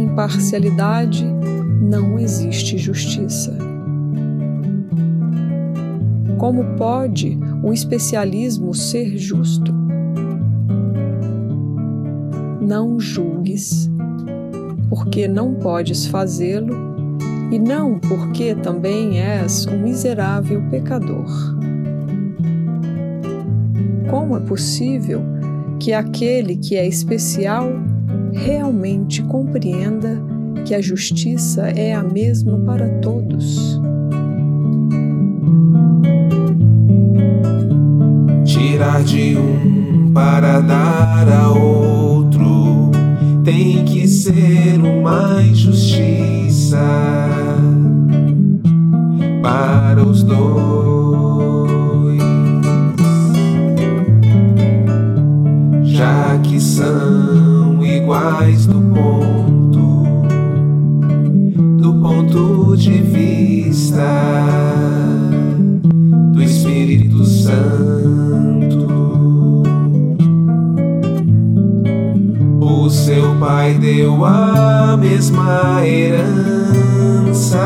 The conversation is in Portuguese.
imparcialidade não existe justiça. Como pode o especialismo ser justo? Não julgues, porque não podes fazê-lo, e não porque também és um miserável pecador. Como é possível que aquele que é especial realmente compreenda que a justiça é a mesma para todos. Tirar de um para dar a outro tem que ser uma injustiça já que são iguais do ponto do ponto de vista do Espírito Santo. O seu pai deu a mesma herança